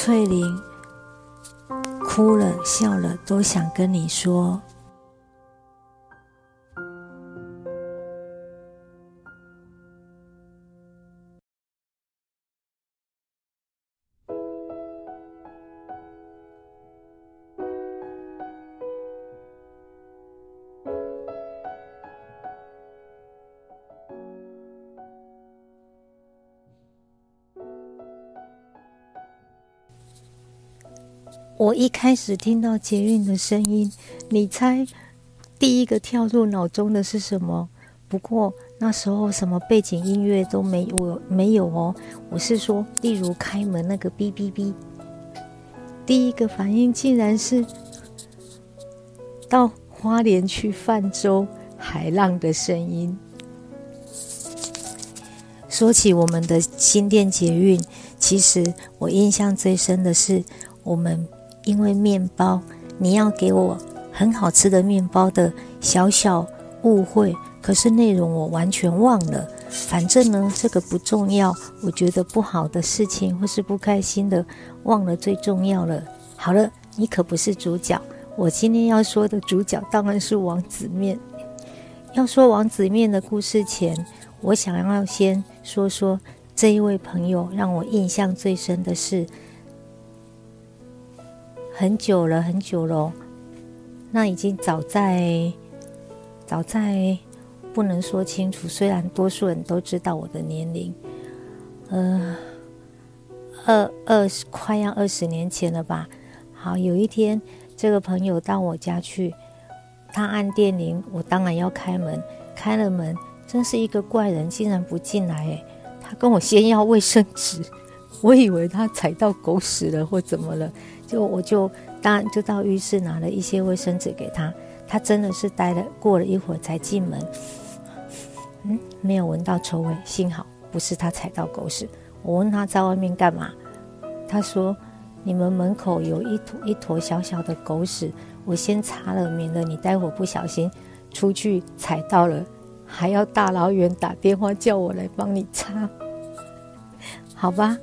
翠玲哭了笑了，都想跟你说。我一开始听到捷运的声音，你猜第一个跳入脑中的是什么？不过那时候什么背景音乐都没我，没有哦。我是说，例如开门那个哔哔哔，第一个反应竟然是到花莲去泛舟海浪的声音。说起我们的新店捷运，其实我印象最深的是我们。因为面包，你要给我很好吃的面包的小小误会，可是内容我完全忘了。反正呢，这个不重要。我觉得不好的事情或是不开心的，忘了最重要了。好了，你可不是主角。我今天要说的主角当然是王子面。要说王子面的故事前，我想要先说说这一位朋友让我印象最深的是。很久了，很久了，那已经早在早在不能说清楚。虽然多数人都知道我的年龄，呃，二二十快要二十年前了吧。好，有一天这个朋友到我家去，他按电铃，我当然要开门。开了门，真是一个怪人，竟然不进来。诶，他跟我先要卫生纸，我以为他踩到狗屎了或怎么了。就我就当然就到浴室拿了一些卫生纸给他，他真的是待了过了一会儿才进门，嗯，没有闻到臭味，幸好不是他踩到狗屎。我问他在外面干嘛，他说你们门口有一坨一坨小小的狗屎，我先擦了，免得你待会不小心出去踩到了，还要大老远打电话叫我来帮你擦，好吧。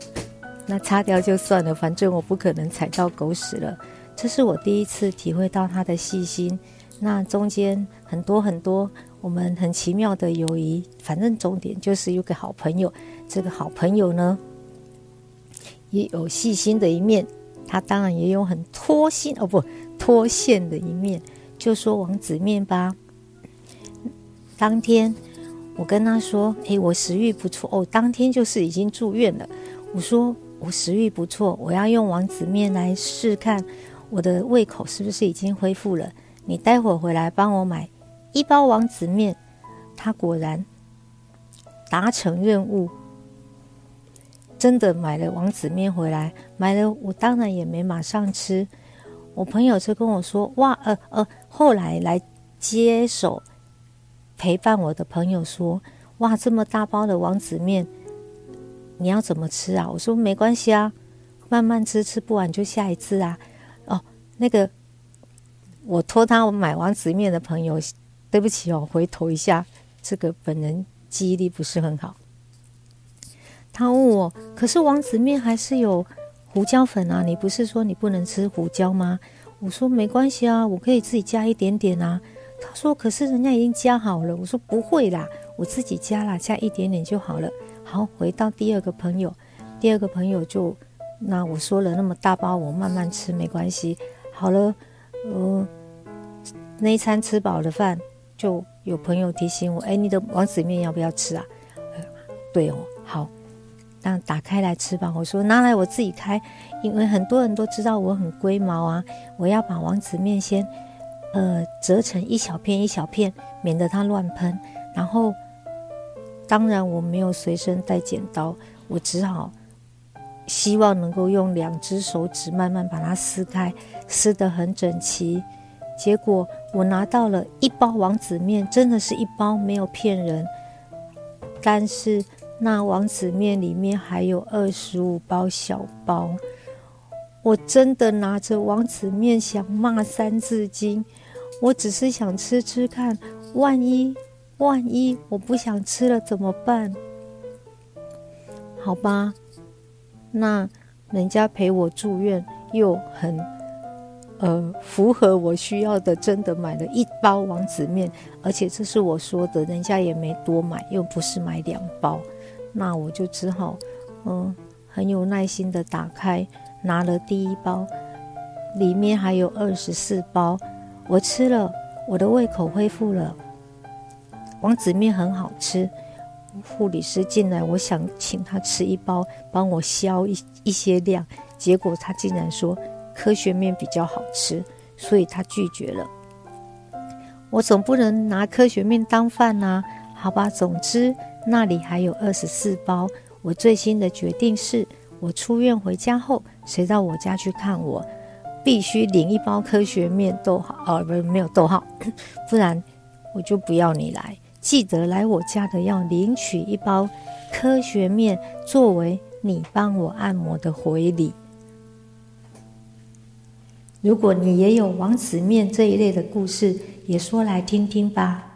那擦掉就算了，反正我不可能踩到狗屎了。这是我第一次体会到他的细心。那中间很多很多我们很奇妙的友谊，反正重点就是有个好朋友。这个好朋友呢，也有细心的一面，他当然也有很脱心哦不脱线的一面。就说王子面吧，当天我跟他说：“诶，我食欲不错哦。”当天就是已经住院了。我说。我食欲不错，我要用王子面来试看我的胃口是不是已经恢复了。你待会回来帮我买一包王子面。他果然达成任务，真的买了王子面回来。买了，我当然也没马上吃。我朋友就跟我说：“哇，呃呃。”后来来接手陪伴我的朋友说：“哇，这么大包的王子面。”你要怎么吃啊？我说没关系啊，慢慢吃，吃不完就下一次啊。哦，那个我托他我买王子面的朋友，对不起哦，回头一下，这个本人记忆力不是很好。他问我，可是王子面还是有胡椒粉啊？你不是说你不能吃胡椒吗？我说没关系啊，我可以自己加一点点啊。他说可是人家已经加好了。我说不会啦，我自己加啦，加一点点就好了。好，回到第二个朋友，第二个朋友就，那我说了那么大包，我慢慢吃没关系。好了，呃，那一餐吃饱了饭，就有朋友提醒我，哎，你的王子面要不要吃啊？对哦，好，那打开来吃吧。我说拿来我自己开，因为很多人都知道我很龟毛啊，我要把王子面先，呃，折成一小片一小片，免得它乱喷，然后。当然，我没有随身带剪刀，我只好希望能够用两只手指慢慢把它撕开，撕得很整齐。结果我拿到了一包王子面，真的是一包，没有骗人。但是那王子面里面还有二十五包小包，我真的拿着王子面想骂三字经。我只是想吃吃看，万一……万一我不想吃了怎么办？好吧，那人家陪我住院，又很呃符合我需要的，真的买了一包王子面，而且这是我说的，人家也没多买，又不是买两包，那我就只好嗯很有耐心的打开，拿了第一包，里面还有二十四包，我吃了，我的胃口恢复了，王子面很好吃。护理师进来，我想请他吃一包，帮我消一一些量，结果他竟然说科学面比较好吃，所以他拒绝了。我总不能拿科学面当饭呐，好吧。总之那里还有二十四包。我最新的决定是，我出院回家后，谁到我家去看我，必须领一包科学面，逗号哦，不是没有逗号，不然我就不要你来。记得来我家的要领取一包科学面，作为你帮我按摩的回礼。如果你也有王子面这一类的故事，也说来听听吧。